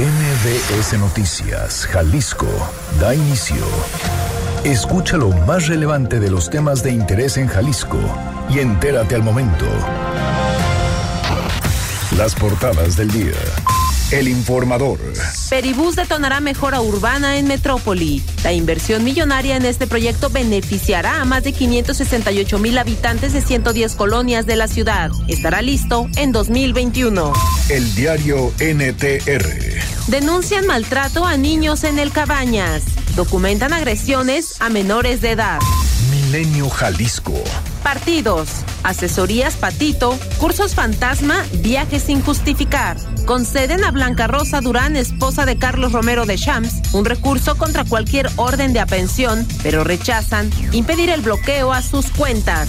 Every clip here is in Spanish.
MBS Noticias, Jalisco, da inicio. Escucha lo más relevante de los temas de interés en Jalisco y entérate al momento. Las portadas del día. El informador. Peribús detonará mejora urbana en Metrópoli. La inversión millonaria en este proyecto beneficiará a más de 568 mil habitantes de 110 colonias de la ciudad. Estará listo en 2021. El diario NTR. Denuncian maltrato a niños en el Cabañas. Documentan agresiones a menores de edad. Milenio Jalisco. Partidos, asesorías Patito, cursos fantasma, viajes sin justificar. Conceden a Blanca Rosa Durán, esposa de Carlos Romero de Shams, un recurso contra cualquier orden de apensión, pero rechazan impedir el bloqueo a sus cuentas.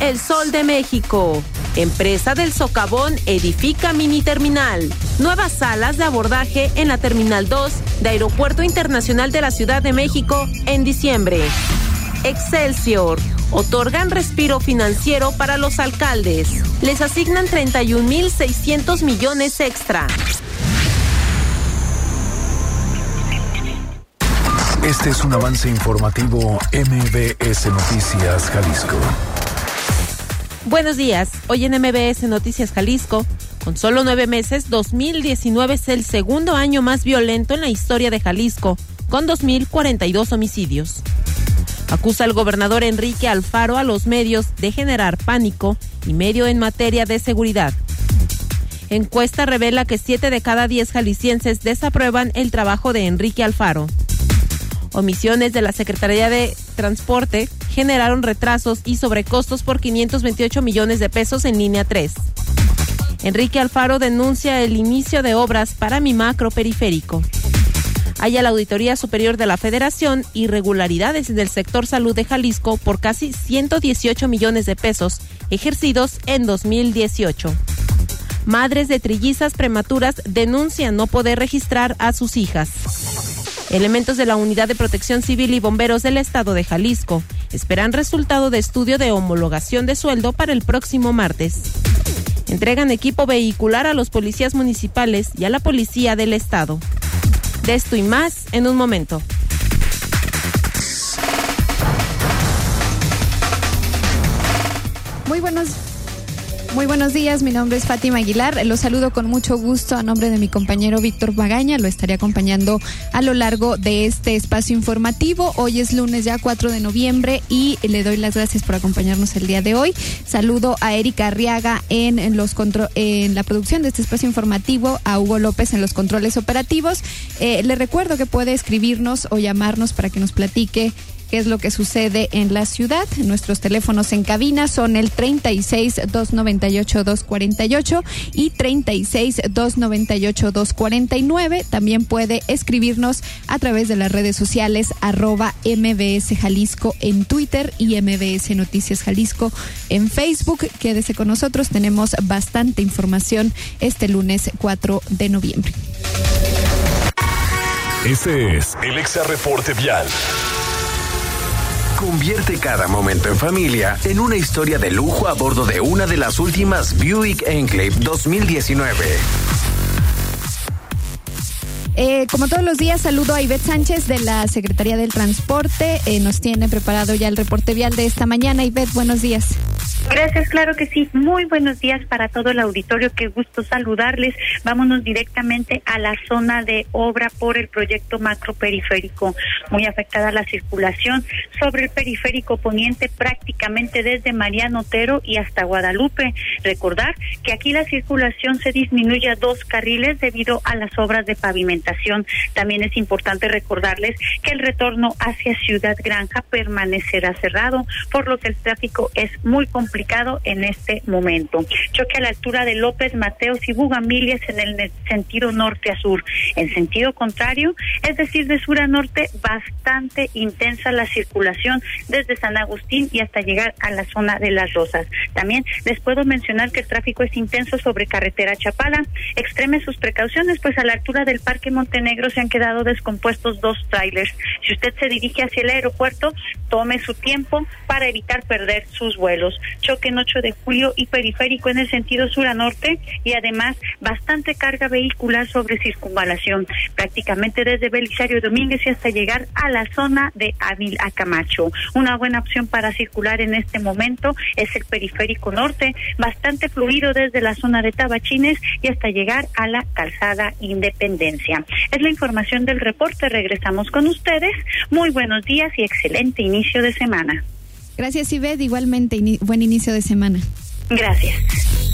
El Sol de México. Empresa del Socavón edifica mini terminal. Nuevas salas de abordaje en la Terminal 2 de Aeropuerto Internacional de la Ciudad de México en diciembre. Excelsior. Otorgan respiro financiero para los alcaldes. Les asignan 31.600 millones extra. Este es un avance informativo MBS Noticias Jalisco. Buenos días. Hoy en MBS Noticias Jalisco, con solo nueve meses, 2019 es el segundo año más violento en la historia de Jalisco, con 2.042 homicidios. Acusa al gobernador Enrique Alfaro a los medios de generar pánico y medio en materia de seguridad. Encuesta revela que 7 de cada 10 jaliscienses desaprueban el trabajo de Enrique Alfaro. Omisiones de la Secretaría de Transporte generaron retrasos y sobrecostos por 528 millones de pesos en línea 3. Enrique Alfaro denuncia el inicio de obras para mi macro periférico. Hay a la Auditoría Superior de la Federación irregularidades en el sector salud de Jalisco por casi 118 millones de pesos ejercidos en 2018. Madres de trillizas prematuras denuncian no poder registrar a sus hijas. Elementos de la Unidad de Protección Civil y Bomberos del Estado de Jalisco esperan resultado de estudio de homologación de sueldo para el próximo martes. Entregan equipo vehicular a los policías municipales y a la policía del Estado. De esto y más en un momento. Muy buenos muy buenos días, mi nombre es Fátima Aguilar. Los saludo con mucho gusto a nombre de mi compañero Víctor Magaña. Lo estaré acompañando a lo largo de este espacio informativo. Hoy es lunes ya 4 de noviembre y le doy las gracias por acompañarnos el día de hoy. Saludo a Erika Arriaga en, los en la producción de este espacio informativo, a Hugo López en los controles operativos. Eh, le recuerdo que puede escribirnos o llamarnos para que nos platique qué es lo que sucede en la ciudad. Nuestros teléfonos en cabina son el 36 298 248 y 36 298 249. También puede escribirnos a través de las redes sociales arroba MBS Jalisco en Twitter y MBS Noticias Jalisco en Facebook. Quédese con nosotros, tenemos bastante información este lunes 4 de noviembre. Este es el Exa Reporte Vial. Convierte cada momento en familia en una historia de lujo a bordo de una de las últimas Buick Enclave 2019. Eh, como todos los días, saludo a Ivette Sánchez de la Secretaría del Transporte. Eh, nos tiene preparado ya el reporte vial de esta mañana. Ivette, buenos días. Gracias, claro que sí. Muy buenos días para todo el auditorio. Qué gusto saludarles. Vámonos directamente a la zona de obra por el proyecto macroperiférico. Muy afectada la circulación sobre el periférico poniente prácticamente desde Mariano Otero y hasta Guadalupe. Recordar que aquí la circulación se disminuye a dos carriles debido a las obras de pavimentación. También es importante recordarles que el retorno hacia Ciudad Granja permanecerá cerrado, por lo que el tráfico es muy complicado en este momento. Choque a la altura de López Mateos y Bugambilias en el sentido norte a sur. En sentido contrario, es decir, de sur a norte, bastante intensa la circulación desde San Agustín y hasta llegar a la zona de Las Rosas. También les puedo mencionar que el tráfico es intenso sobre carretera Chapala. Extreme sus precauciones, pues a la altura del Parque Montenegro se han quedado descompuestos dos trailers. Si usted se dirige hacia el aeropuerto, tome su tiempo para evitar perder sus vuelos choque en 8 de julio y periférico en el sentido sur a norte y además bastante carga vehicular sobre circunvalación, prácticamente desde Belisario Domínguez y hasta llegar a la zona de Ávil a Camacho. Una buena opción para circular en este momento es el periférico norte, bastante fluido desde la zona de Tabachines y hasta llegar a la calzada Independencia. Es la información del reporte. Regresamos con ustedes. Muy buenos días y excelente inicio de semana. Gracias, Ived. Igualmente, buen inicio de semana. Gracias.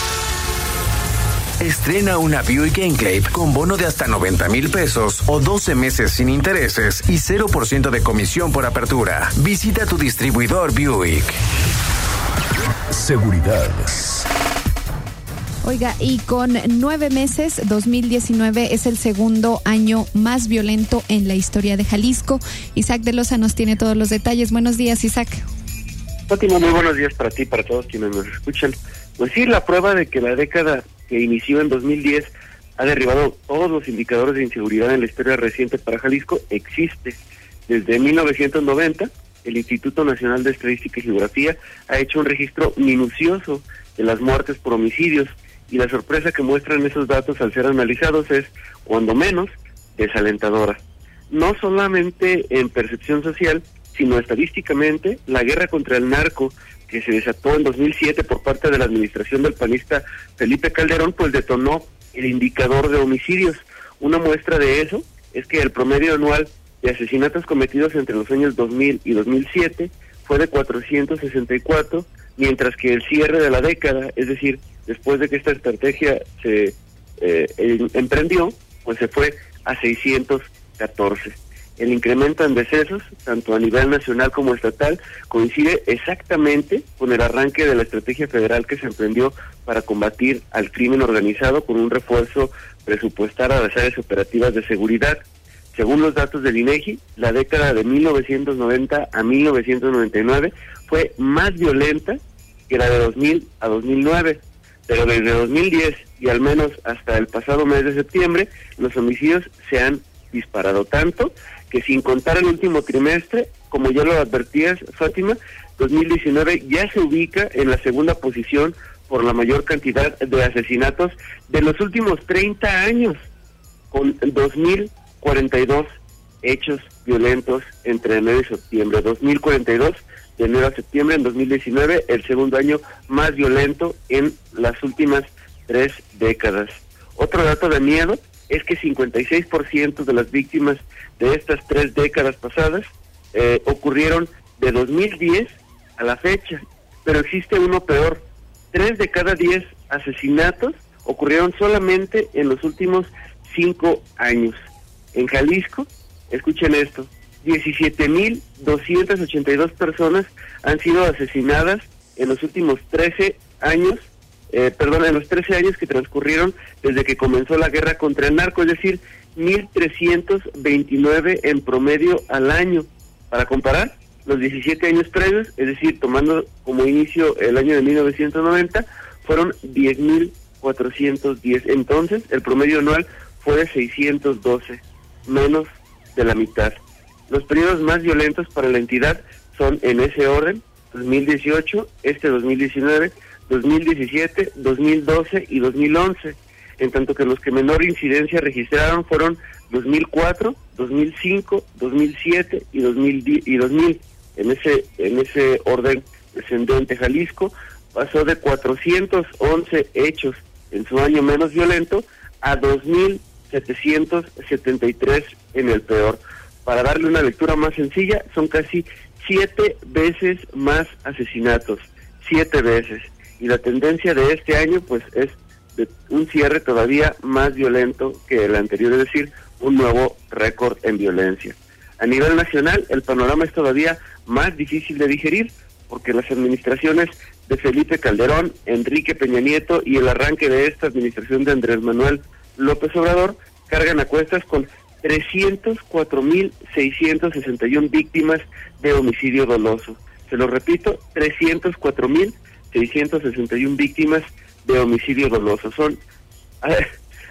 Estrena una Buick Enclave con bono de hasta 90 mil pesos o 12 meses sin intereses y 0% de comisión por apertura. Visita tu distribuidor Buick. Seguridad. Oiga, y con nueve meses, 2019 es el segundo año más violento en la historia de Jalisco. Isaac de Loza nos tiene todos los detalles. Buenos días, Isaac. Fátima, muy buenos días para ti, para todos quienes nos escuchan. Pues sí, la prueba de que la década que inició en 2010 ha derribado todos los indicadores de inseguridad en la historia reciente para Jalisco existe. Desde 1990, el Instituto Nacional de Estadística y Geografía ha hecho un registro minucioso de las muertes por homicidios y la sorpresa que muestran esos datos al ser analizados es, cuando menos, desalentadora. No solamente en percepción social, sino estadísticamente, la guerra contra el narco que se desató en 2007 por parte de la administración del panista Felipe Calderón, pues detonó el indicador de homicidios. Una muestra de eso es que el promedio anual de asesinatos cometidos entre los años 2000 y 2007 fue de 464, mientras que el cierre de la década, es decir, después de que esta estrategia se eh, emprendió, pues se fue a 614 el incremento en decesos, tanto a nivel nacional como estatal, coincide exactamente con el arranque de la estrategia federal que se emprendió para combatir al crimen organizado con un refuerzo presupuestal a las áreas operativas de seguridad. Según los datos del INEGI, la década de 1990 a 1999 fue más violenta que la de 2000 a 2009, pero desde 2010 y al menos hasta el pasado mes de septiembre, los homicidios se han disparado tanto que sin contar el último trimestre, como ya lo advertías, Fátima, 2019 ya se ubica en la segunda posición por la mayor cantidad de asesinatos de los últimos 30 años, con 2.042 hechos violentos entre enero y septiembre. 2.042 de enero a septiembre en 2019, el segundo año más violento en las últimas tres décadas. Otro dato de miedo es que 56% de las víctimas de estas tres décadas pasadas eh, ocurrieron de 2010 a la fecha, pero existe uno peor. Tres de cada diez asesinatos ocurrieron solamente en los últimos cinco años. En Jalisco, escuchen esto, 17.282 personas han sido asesinadas en los últimos 13 años eh, perdón, en los 13 años que transcurrieron desde que comenzó la guerra contra el narco, es decir, 1.329 en promedio al año. Para comparar, los 17 años previos, es decir, tomando como inicio el año de 1990, fueron 10.410. Entonces, el promedio anual fue de 612, menos de la mitad. Los periodos más violentos para la entidad son en ese orden, 2018, este 2019, 2017, 2012 y 2011, en tanto que los que menor incidencia registraron fueron 2004, 2005, 2007 y 2000. Y 2000. En ese en ese orden descendente Jalisco pasó de 411 hechos en su año menos violento a 2.773 en el peor. Para darle una lectura más sencilla, son casi siete veces más asesinatos, siete veces y la tendencia de este año pues es de un cierre todavía más violento que el anterior, es decir, un nuevo récord en violencia. A nivel nacional, el panorama es todavía más difícil de digerir porque las administraciones de Felipe Calderón, Enrique Peña Nieto y el arranque de esta administración de Andrés Manuel López Obrador cargan a cuestas con 304.661 víctimas de homicidio doloso. Se lo repito, 304.661 víctimas de homicidio doloso. Son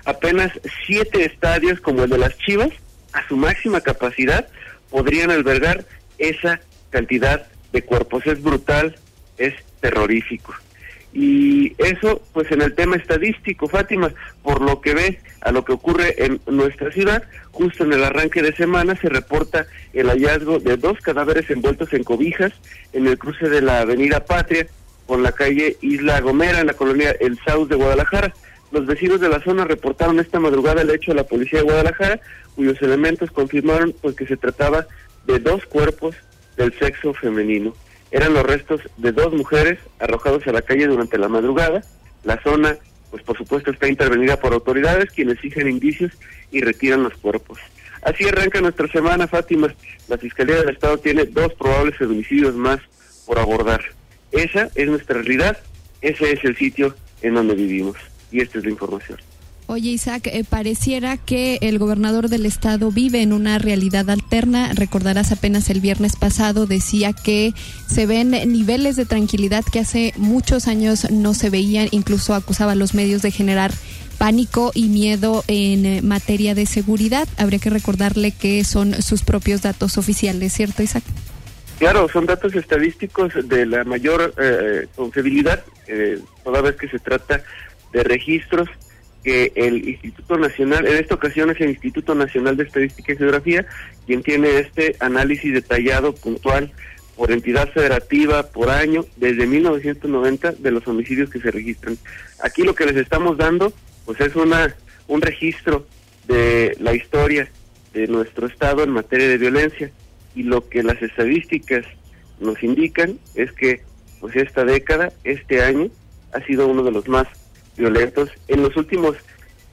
apenas siete estadios como el de las Chivas, a su máxima capacidad, podrían albergar esa cantidad de cuerpos. Es brutal, es terrorífico. Y eso, pues en el tema estadístico, Fátima, por lo que ve a lo que ocurre en nuestra ciudad, justo en el arranque de semana se reporta el hallazgo de dos cadáveres envueltos en cobijas en el cruce de la avenida Patria con la calle Isla Gomera en la colonia El Saus de Guadalajara. Los vecinos de la zona reportaron esta madrugada el hecho a la policía de Guadalajara, cuyos elementos confirmaron pues que se trataba de dos cuerpos del sexo femenino. Eran los restos de dos mujeres arrojados a la calle durante la madrugada. La zona, pues por supuesto, está intervenida por autoridades quienes exigen indicios y retiran los cuerpos. Así arranca nuestra semana, Fátima. La Fiscalía del Estado tiene dos probables feminicidios más por abordar. Esa es nuestra realidad, ese es el sitio en donde vivimos. Y esta es la información. Oye, Isaac, eh, pareciera que el gobernador del estado vive en una realidad alterna. Recordarás apenas el viernes pasado decía que se ven niveles de tranquilidad que hace muchos años no se veían. Incluso acusaba a los medios de generar pánico y miedo en eh, materia de seguridad. Habría que recordarle que son sus propios datos oficiales, ¿cierto, Isaac? Claro, son datos estadísticos de la mayor eh, confiabilidad, toda vez que se trata de registros que el Instituto Nacional, en esta ocasión es el Instituto Nacional de Estadística y Geografía, quien tiene este análisis detallado, puntual, por entidad federativa, por año, desde 1990, de los homicidios que se registran. Aquí lo que les estamos dando, pues es una un registro de la historia de nuestro Estado en materia de violencia, y lo que las estadísticas nos indican es que, pues esta década, este año, ha sido uno de los más violentos en los últimos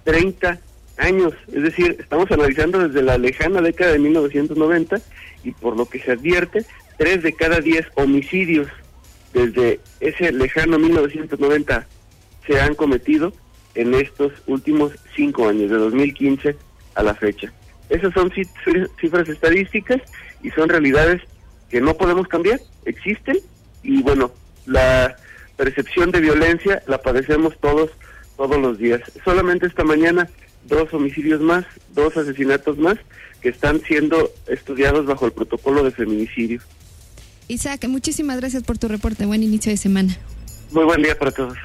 30 años. Es decir, estamos analizando desde la lejana década de 1990 y por lo que se advierte, tres de cada diez homicidios desde ese lejano 1990 se han cometido en estos últimos cinco años, de 2015 a la fecha. Esas son cifras estadísticas y son realidades que no podemos cambiar, existen y bueno, la percepción de violencia la padecemos todos, todos los días. Solamente esta mañana dos homicidios más, dos asesinatos más que están siendo estudiados bajo el protocolo de feminicidio. Isaac, muchísimas gracias por tu reporte. Buen inicio de semana. Muy buen día para todos.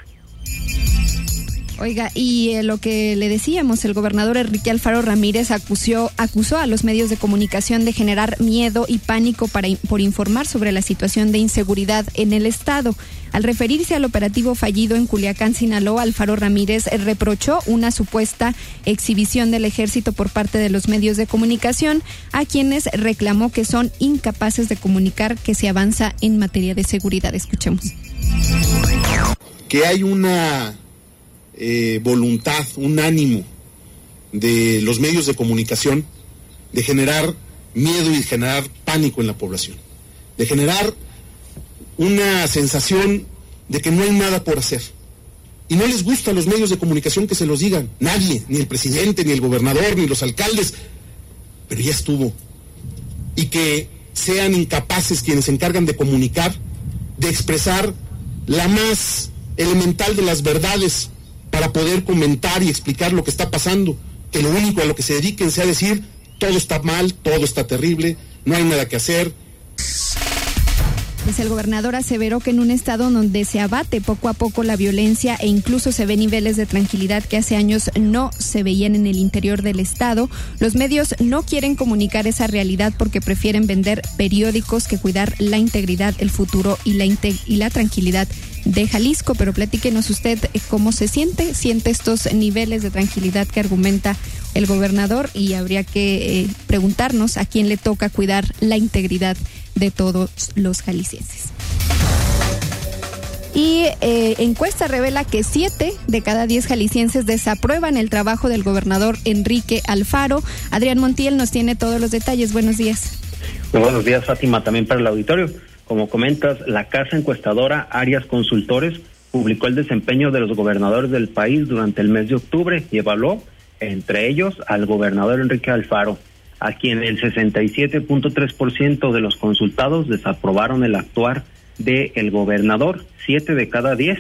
Oiga, y eh, lo que le decíamos, el gobernador Enrique Alfaro Ramírez acusó, acusó a los medios de comunicación de generar miedo y pánico para, por informar sobre la situación de inseguridad en el Estado. Al referirse al operativo fallido en Culiacán, Sinaloa, Alfaro Ramírez reprochó una supuesta exhibición del ejército por parte de los medios de comunicación, a quienes reclamó que son incapaces de comunicar que se avanza en materia de seguridad. Escuchemos. Que hay una eh, voluntad, un ánimo de los medios de comunicación de generar miedo y generar pánico en la población, de generar una sensación de que no hay nada por hacer. Y no les gusta a los medios de comunicación que se los digan, nadie, ni el presidente, ni el gobernador, ni los alcaldes, pero ya estuvo. Y que sean incapaces quienes se encargan de comunicar, de expresar la más elemental de las verdades para poder comentar y explicar lo que está pasando, que lo único a lo que se dediquen sea decir, todo está mal, todo está terrible, no hay nada que hacer, pues el gobernador aseveró que en un estado donde se abate poco a poco la violencia e incluso se ven niveles de tranquilidad que hace años no se veían en el interior del estado, los medios no quieren comunicar esa realidad porque prefieren vender periódicos que cuidar la integridad, el futuro y la, y la tranquilidad de Jalisco, pero platíquenos usted eh, cómo se siente, siente estos niveles de tranquilidad que argumenta el gobernador y habría que eh, preguntarnos a quién le toca cuidar la integridad de todos los jaliscienses. Y eh, encuesta revela que siete de cada diez jaliscienses desaprueban el trabajo del gobernador Enrique Alfaro. Adrián Montiel nos tiene todos los detalles. Buenos días. buenos días, Fátima, también para el auditorio. Como comentas, la casa encuestadora Arias Consultores publicó el desempeño de los gobernadores del país durante el mes de octubre y evaluó entre ellos al gobernador Enrique Alfaro, a quien el 67.3% de los consultados desaprobaron el actuar del el gobernador, siete de cada diez,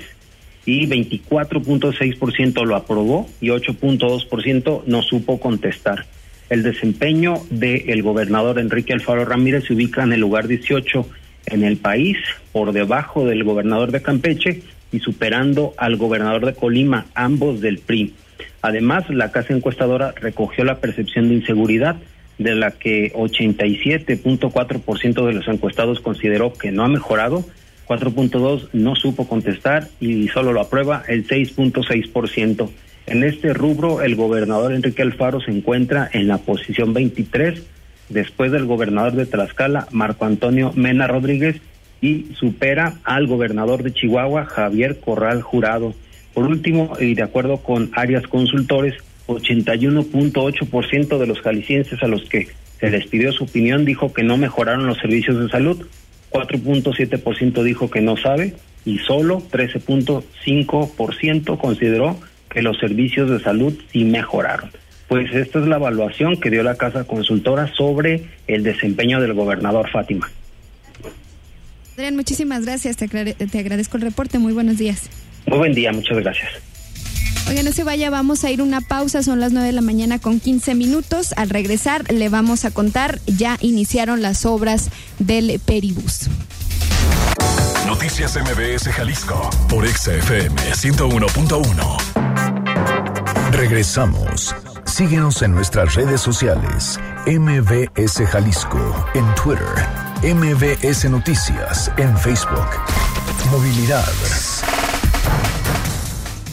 y 24.6% lo aprobó y 8.2% no supo contestar. El desempeño del gobernador Enrique Alfaro Ramírez se ubica en el lugar 18 en el país, por debajo del gobernador de Campeche y superando al gobernador de Colima, ambos del PRI. Además, la casa encuestadora recogió la percepción de inseguridad, de la que 87.4% de los encuestados consideró que no ha mejorado, 4.2 no supo contestar y solo lo aprueba el 6.6%. En este rubro, el gobernador Enrique Alfaro se encuentra en la posición 23, después del gobernador de Tlaxcala, Marco Antonio Mena Rodríguez, y supera al gobernador de Chihuahua, Javier Corral Jurado. Por último, y de acuerdo con áreas consultores, 81.8% de los jaliscienses a los que se les pidió su opinión dijo que no mejoraron los servicios de salud, 4.7% dijo que no sabe y solo 13.5% consideró que los servicios de salud sí mejoraron. Pues esta es la evaluación que dio la Casa Consultora sobre el desempeño del gobernador Fátima. Adrián, muchísimas gracias. Te, te agradezco el reporte. Muy buenos días. Muy buen día, muchas gracias. Oiga, no se vaya, vamos a ir una pausa, son las 9 de la mañana con 15 minutos. Al regresar le vamos a contar, ya iniciaron las obras del Peribús. Noticias MBS Jalisco por XFM 101.1. Regresamos. Síguenos en nuestras redes sociales. MBS Jalisco en Twitter. MBS Noticias en Facebook. Movilidad.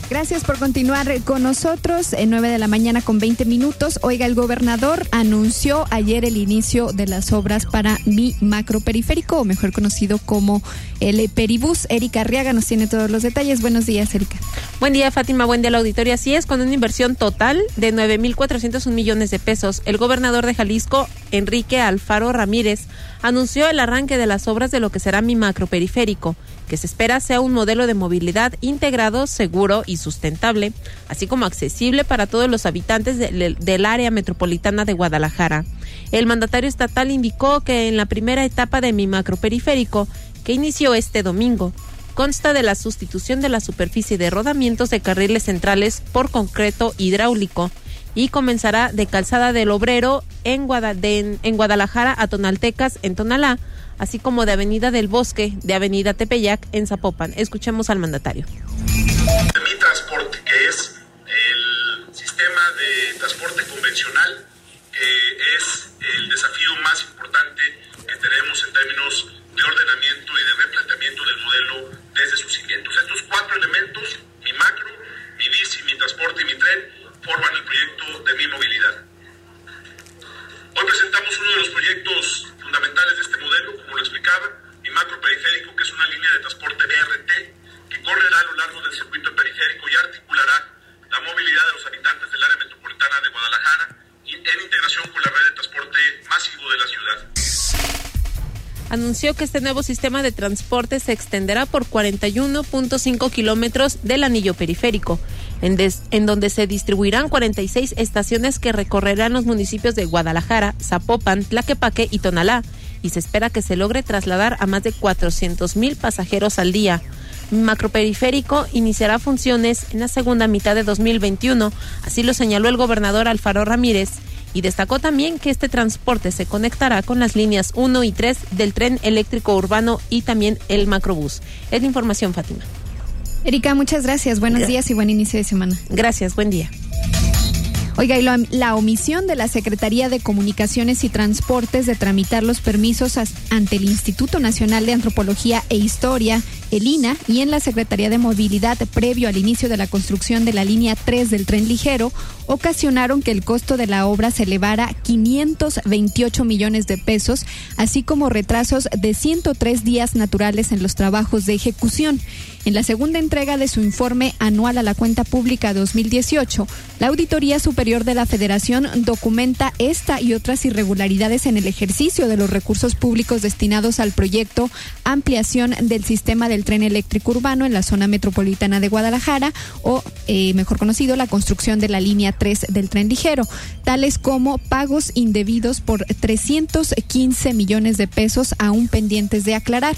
Gracias por continuar con nosotros en 9 de la mañana con 20 minutos. Oiga, el gobernador anunció ayer el inicio de las obras para mi macro periférico, o mejor conocido como el Peribús. Erika Arriaga nos tiene todos los detalles. Buenos días, Erika. Buen día, Fátima. Buen día, la auditoría. Así es, con una inversión total de 9.401 millones de pesos. El gobernador de Jalisco, Enrique Alfaro Ramírez, anunció el arranque de las obras de lo que será mi macro periférico que se espera sea un modelo de movilidad integrado, seguro y sustentable, así como accesible para todos los habitantes del área metropolitana de Guadalajara. El mandatario estatal indicó que en la primera etapa de mi macroperiférico, que inició este domingo, consta de la sustitución de la superficie de rodamientos de carriles centrales por concreto hidráulico y comenzará de Calzada del Obrero en, en Guadalajara a Tonaltecas en Tonalá, así como de Avenida del Bosque, de Avenida Tepeyac en Zapopan. Escuchemos al mandatario. Mi transporte, que es el sistema de transporte convencional, que este nuevo sistema de transporte se extenderá por 41.5 kilómetros del anillo periférico, en, en, donde se distribuirán 46 estaciones que recorrerán los municipios de Guadalajara, Zapopan, Tlaquepaque y Tonalá, y se espera que se logre trasladar a más de 400 mil pasajeros al día. Macroperiférico iniciará funciones en la segunda mitad de 2021, así lo señaló el gobernador Alfaro Ramírez, y destacó también que este transporte se conectará con las líneas 1 y 3 del tren eléctrico urbano y también el macrobús. Es la información, Fátima. Erika, muchas gracias. Buenos días y buen inicio de semana. Gracias, buen día. Oiga, y la omisión de la Secretaría de Comunicaciones y Transportes de tramitar los permisos ante el Instituto Nacional de Antropología e Historia, el INA, y en la Secretaría de Movilidad previo al inicio de la construcción de la línea 3 del tren ligero, ocasionaron que el costo de la obra se elevara 528 millones de pesos, así como retrasos de 103 días naturales en los trabajos de ejecución. En la segunda entrega de su informe anual a la cuenta pública 2018, la Auditoría Superior de la Federación documenta esta y otras irregularidades en el ejercicio de los recursos públicos destinados al proyecto Ampliación del Sistema del tren eléctrico urbano en la zona metropolitana de Guadalajara o, eh, mejor conocido, la construcción de la línea 3 del tren ligero, tales como pagos indebidos por 315 millones de pesos aún pendientes de aclarar.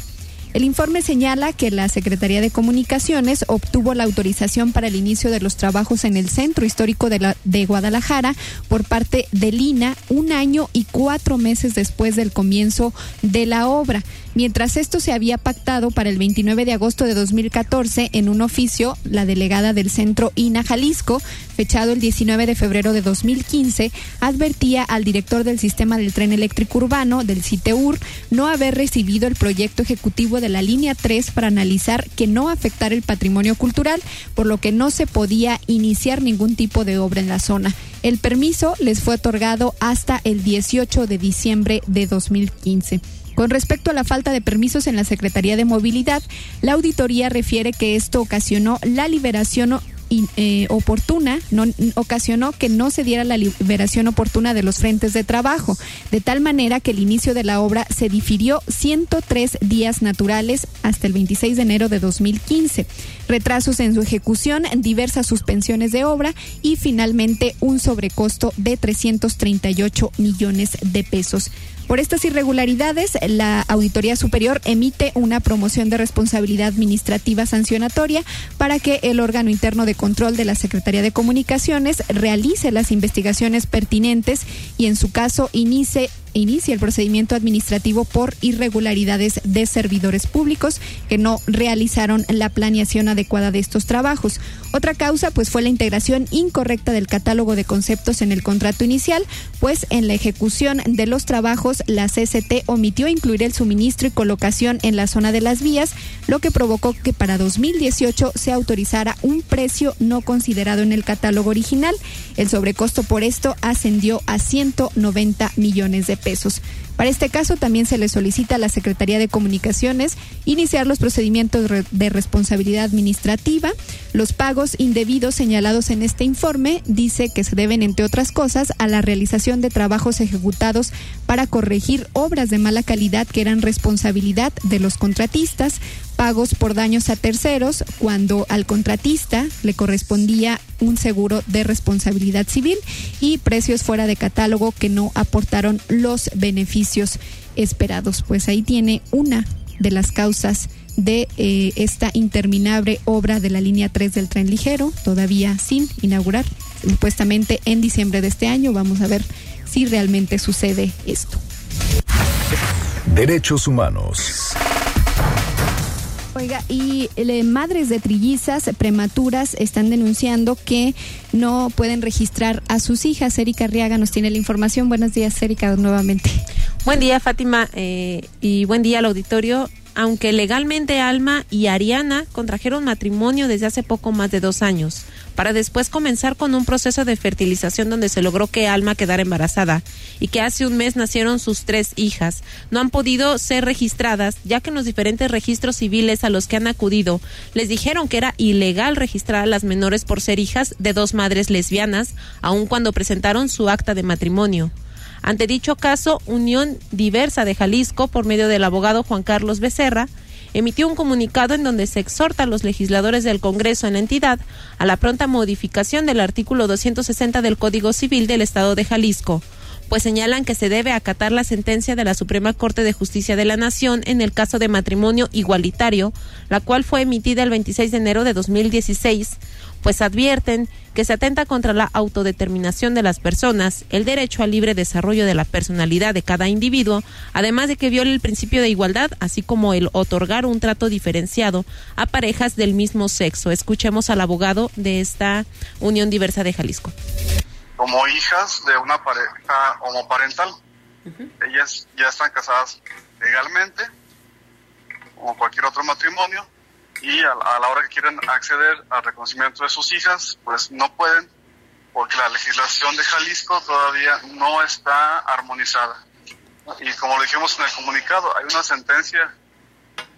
El informe señala que la Secretaría de Comunicaciones obtuvo la autorización para el inicio de los trabajos en el Centro Histórico de, la, de Guadalajara por parte de Lina un año y cuatro meses después del comienzo de la obra. Mientras esto se había pactado para el 29 de agosto de 2014 en un oficio, la delegada del Centro INA Jalisco, fechado el 19 de febrero de 2015, advertía al director del sistema del tren eléctrico urbano del CITEUR no haber recibido el proyecto ejecutivo de la línea 3 para analizar que no afectara el patrimonio cultural, por lo que no se podía iniciar ningún tipo de obra en la zona. El permiso les fue otorgado hasta el 18 de diciembre de 2015. Con respecto a la falta de permisos en la Secretaría de Movilidad, la auditoría refiere que esto ocasionó la liberación eh, oportuna, no, ocasionó que no se diera la liberación oportuna de los frentes de trabajo, de tal manera que el inicio de la obra se difirió 103 días naturales hasta el 26 de enero de 2015, retrasos en su ejecución, diversas suspensiones de obra y finalmente un sobrecosto de 338 millones de pesos. Por estas irregularidades, la Auditoría Superior emite una promoción de responsabilidad administrativa sancionatoria para que el órgano interno de control de la Secretaría de Comunicaciones realice las investigaciones pertinentes y en su caso inicie inicia el procedimiento administrativo por irregularidades de servidores públicos que no realizaron la planeación adecuada de estos trabajos. Otra causa pues fue la integración incorrecta del catálogo de conceptos en el contrato inicial, pues en la ejecución de los trabajos la CCT omitió incluir el suministro y colocación en la zona de las vías, lo que provocó que para 2018 se autorizara un precio no considerado en el catálogo original. El sobrecosto por esto ascendió a 190 millones de Para este caso también se le solicita a la Secretaría de Comunicaciones iniciar los procedimientos de responsabilidad administrativa. Los pagos indebidos señalados en este informe dice que se deben, entre otras cosas, a la realización de trabajos ejecutados para corregir obras de mala calidad que eran responsabilidad de los contratistas, pagos por daños a terceros cuando al contratista le correspondía un seguro de responsabilidad civil y precios fuera de catálogo que no aportaron los beneficios esperados. Pues ahí tiene una de las causas de eh, esta interminable obra de la línea 3 del tren ligero, todavía sin inaugurar, supuestamente en diciembre de este año. Vamos a ver si realmente sucede esto. Derechos humanos. Oiga, y eh, madres de trillizas prematuras están denunciando que no pueden registrar a sus hijas. Erika Arriaga nos tiene la información. Buenos días, Erika, nuevamente. Buen día, Fátima, eh, y buen día al auditorio aunque legalmente Alma y Ariana contrajeron matrimonio desde hace poco más de dos años, para después comenzar con un proceso de fertilización donde se logró que Alma quedara embarazada y que hace un mes nacieron sus tres hijas. No han podido ser registradas, ya que en los diferentes registros civiles a los que han acudido les dijeron que era ilegal registrar a las menores por ser hijas de dos madres lesbianas, aun cuando presentaron su acta de matrimonio. Ante dicho caso, Unión Diversa de Jalisco, por medio del abogado Juan Carlos Becerra, emitió un comunicado en donde se exhorta a los legisladores del Congreso en la entidad a la pronta modificación del artículo 260 del Código Civil del Estado de Jalisco, pues señalan que se debe acatar la sentencia de la Suprema Corte de Justicia de la Nación en el caso de matrimonio igualitario, la cual fue emitida el 26 de enero de 2016, pues advierten que se atenta contra la autodeterminación de las personas, el derecho al libre desarrollo de la personalidad de cada individuo, además de que viola el principio de igualdad, así como el otorgar un trato diferenciado a parejas del mismo sexo. Escuchemos al abogado de esta Unión Diversa de Jalisco. Como hijas de una pareja homoparental, ellas ya están casadas legalmente, como cualquier otro matrimonio, y a, la hora que quieren acceder al reconocimiento de sus hijas, pues no pueden porque la legislación de Jalisco todavía no está armonizada. Y como lo dijimos en el comunicado, hay una sentencia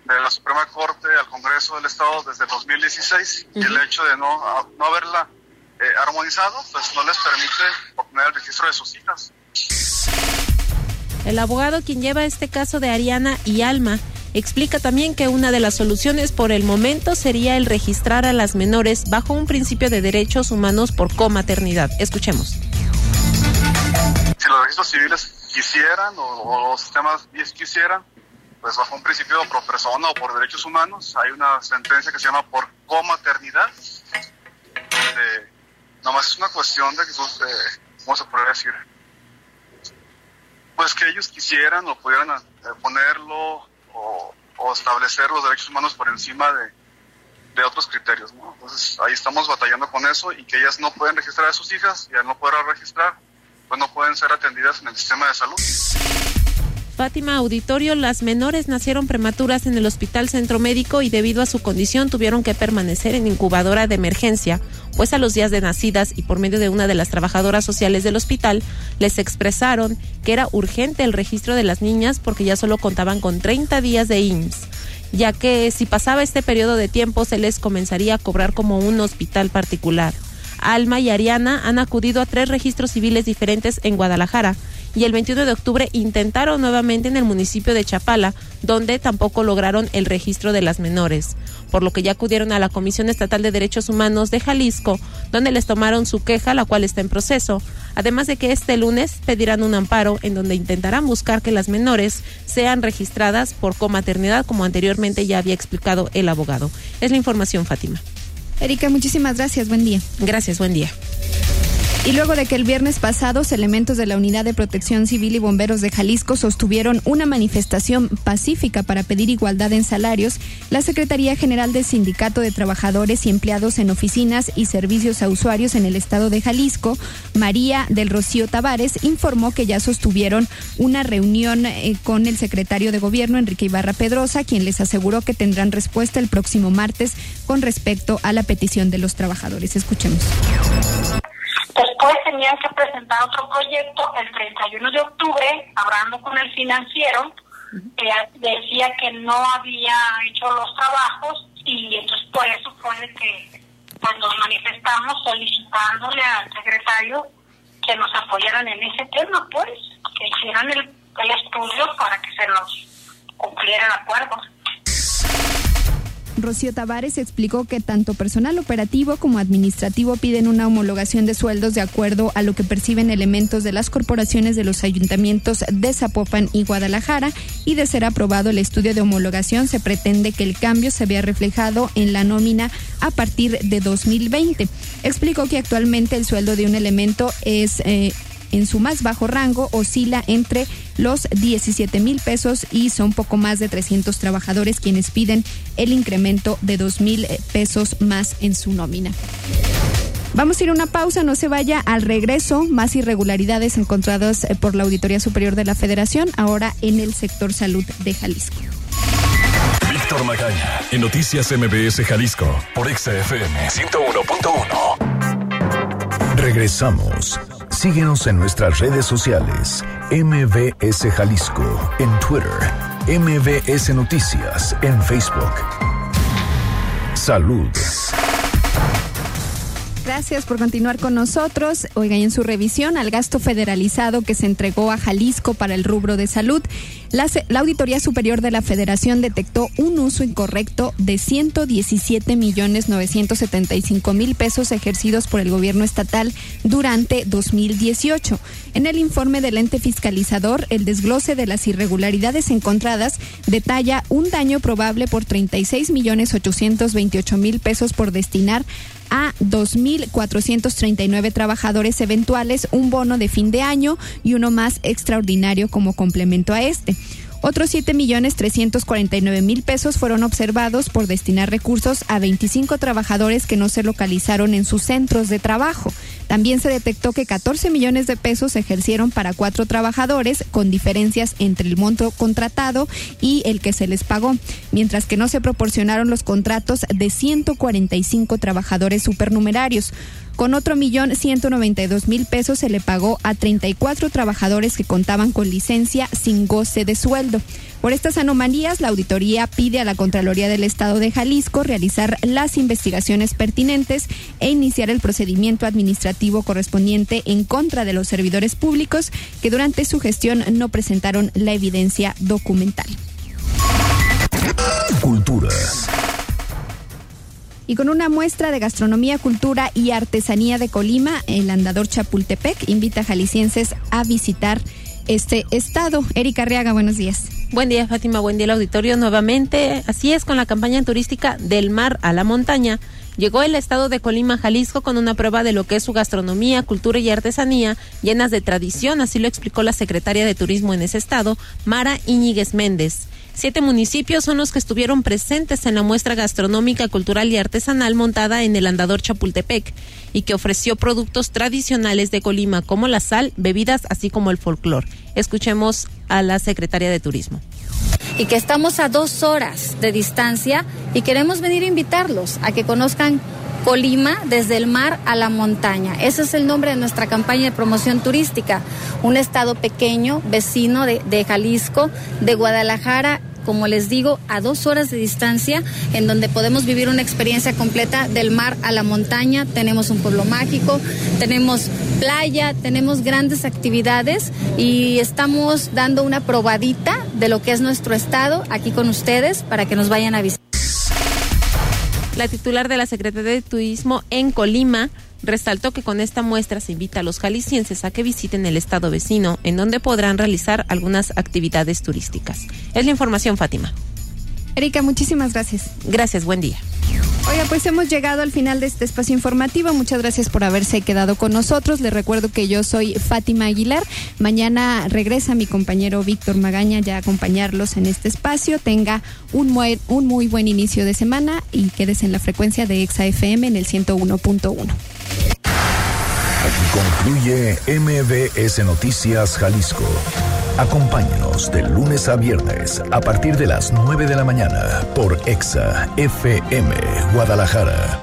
de la Suprema Corte al Congreso del Estado desde el 2016 y el hecho de no, no haberla eh, armonizado, pues no les permite obtener el registro de sus hijas. El abogado quien lleva este caso de Ariana y Alma Explica también que una de las soluciones por el momento sería el registrar a las menores bajo un principio de derechos humanos por comaternidad. Escuchemos. Si los registros civiles quisieran o, los sistemas quisieran, pues bajo un principio pro persona o por derechos humanos, hay una sentencia que se llama por comaternidad. Eh, nomás es una cuestión de que, eh, ¿cómo se podría decir? Pues que ellos quisieran o pudieran eh, ponerlo o, establecer los derechos humanos por encima de, otros criterios. ¿no? Entonces ahí estamos batallando con eso y que ellas no pueden registrar a sus hijas y al no poder registrar, pues no pueden ser atendidas en el sistema de salud. Fátima Auditorio, las menores nacieron prematuras en el Hospital Centro Médico y debido a su condición tuvieron que permanecer en incubadora de emergencia, pues a los días de nacidas y por medio de una de las trabajadoras sociales del hospital les expresaron que era urgente el registro de las niñas porque ya solo contaban con 30 días de IMSS, ya que si pasaba este periodo de tiempo se les comenzaría a cobrar como un hospital particular. Alma y Ariana han acudido a tres registros civiles diferentes en Guadalajara y el 21 de octubre intentaron nuevamente en el municipio de Chapala, donde tampoco lograron el registro de las menores, por lo que ya acudieron a la Comisión Estatal de Derechos Humanos de Jalisco, donde les tomaron su queja, la cual está en proceso, además de que este lunes pedirán un amparo en donde intentarán buscar que las menores sean registradas por comaternidad, como anteriormente ya había explicado el abogado. Es la información, Fátima. Erika, muchísimas gracias. Buen día. Gracias, buen día. Y luego de que el viernes pasado elementos de la Unidad de Protección Civil y Bomberos de Jalisco sostuvieron una manifestación pacífica para pedir igualdad en salarios, la Secretaría General del Sindicato de Trabajadores y Empleados en Oficinas y Servicios a Usuarios en el estado de Jalisco, María del Rocío Tavares, informó que ya sostuvieron una reunión eh, con el secretario de Gobierno, Enrique Ibarra Pedrosa, quien les aseguró que tendrán respuesta el próximo martes con respecto a la petición de los trabajadores. Escuchemos. Después tenían que presentar otro proyecto el 31 de octubre, hablando con el financiero, que decía que no había hecho los trabajos y entonces por eso fue que pues nos manifestamos solicitándole al secretario que nos apoyaran en ese tema, pues, que hicieran el, el estudio para que se nos cumpliera el acuerdo. Rocío Tavares explicó que tanto personal operativo como administrativo piden una homologación de sueldos de acuerdo a lo que perciben elementos de las corporaciones de los ayuntamientos de Zapopan y Guadalajara y de ser aprobado el estudio de homologación se pretende que el cambio se vea reflejado en la nómina a partir de 2020. Explicó que actualmente el sueldo de un elemento es eh, en su más bajo rango oscila entre los 17 mil pesos y son poco más de 300 trabajadores quienes piden el incremento de 2 mil eh, pesos más en su nómina. Vamos a ir a una pausa, no se vaya al regreso, más irregularidades encontradas eh, por la Auditoría Superior de la Federación, ahora en el sector salud de Jalisco. Víctor Magaña, en Noticias MBS Jalisco, por XFM 101.1. Regresamos. Síguenos en nuestras redes sociales, MBS Jalisco, en Twitter, MBS Noticias, en Facebook. Salud. Gracias por continuar con nosotros. Oiga, en su revisión al gasto federalizado que se entregó a Jalisco para el rubro de salud, la, Auditoría Superior de la Federación detectó un uso incorrecto de 117 millones 975 mil pesos ejercidos por el gobierno estatal durante 2018. En el informe del ente fiscalizador, el desglose de las irregularidades encontradas detalla un daño probable por 36 millones 828 mil pesos por destinar a 2.439 trabajadores eventuales, un bono de fin de año y uno más extraordinario como complemento a este. Otros 7 millones 349 mil pesos fueron observados por destinar recursos a 25 trabajadores que no se localizaron en sus centros de trabajo. También se detectó que 14 millones de pesos se ejercieron para cuatro trabajadores con diferencias entre el monto contratado y el que se les pagó, mientras que no se proporcionaron los contratos de 145 trabajadores supernumerarios. Con otro millón ciento noventa y dos mil pesos se le pagó a 34 trabajadores que contaban con licencia sin goce de sueldo. Por estas anomalías, la auditoría pide a la Contraloría del Estado de Jalisco realizar las investigaciones pertinentes e iniciar el procedimiento administrativo correspondiente en contra de los servidores públicos que durante su gestión no presentaron la evidencia documental. Y con una muestra de gastronomía, cultura y artesanía de Colima, el andador Chapultepec invita a jaliscienses a visitar este estado. Erika Arriaga, buenos días. Buen día, Fátima. Buen día, el auditorio. Nuevamente, así es, con la campaña turística del mar a la montaña. Llegó el estado de Colima, Jalisco, con una prueba de lo que es su gastronomía, cultura y artesanía, llenas de tradición, así lo explicó la secretaria de Turismo en ese estado, Mara Iñiguez Méndez. Siete municipios son los que estuvieron presentes en la muestra gastronómica, cultural y artesanal montada en el Andador Chapultepec y que ofreció productos tradicionales de Colima como la sal, bebidas, así como el folclor. Escuchemos a la secretaria de Turismo y que estamos a dos horas de distancia y queremos venir a invitarlos a que conozcan Colima desde el mar a la montaña. Ese es el nombre de nuestra campaña de promoción turística. Un estado pequeño, vecino de, de Jalisco, de Guadalajara como les digo, a dos horas de distancia, en donde podemos vivir una experiencia completa del mar a la montaña. Tenemos un pueblo mágico, tenemos playa, tenemos grandes actividades y estamos dando una probadita de lo que es nuestro estado aquí con ustedes para que nos vayan a visitar. La titular de la Secretaría de Turismo en Colima resaltó que con esta muestra se invita a los jaliscienses a que visiten el estado vecino, en donde podrán realizar algunas actividades turísticas. Es la información, Fátima. Erika, muchísimas gracias. Gracias, buen día. Oiga, pues hemos llegado al final de este espacio informativo. Muchas gracias por haberse quedado con nosotros. Les recuerdo que yo soy Fátima Aguilar. Mañana regresa mi compañero Víctor Magaña ya a acompañarlos en este espacio. Tenga un muy, buen inicio de semana y quédese en la frecuencia de Exa FM en el 101.1. Aquí concluye MBS Noticias Jalisco. Acompáñenos de lunes a viernes a partir de las 9 de la mañana por Exa FM Guadalajara.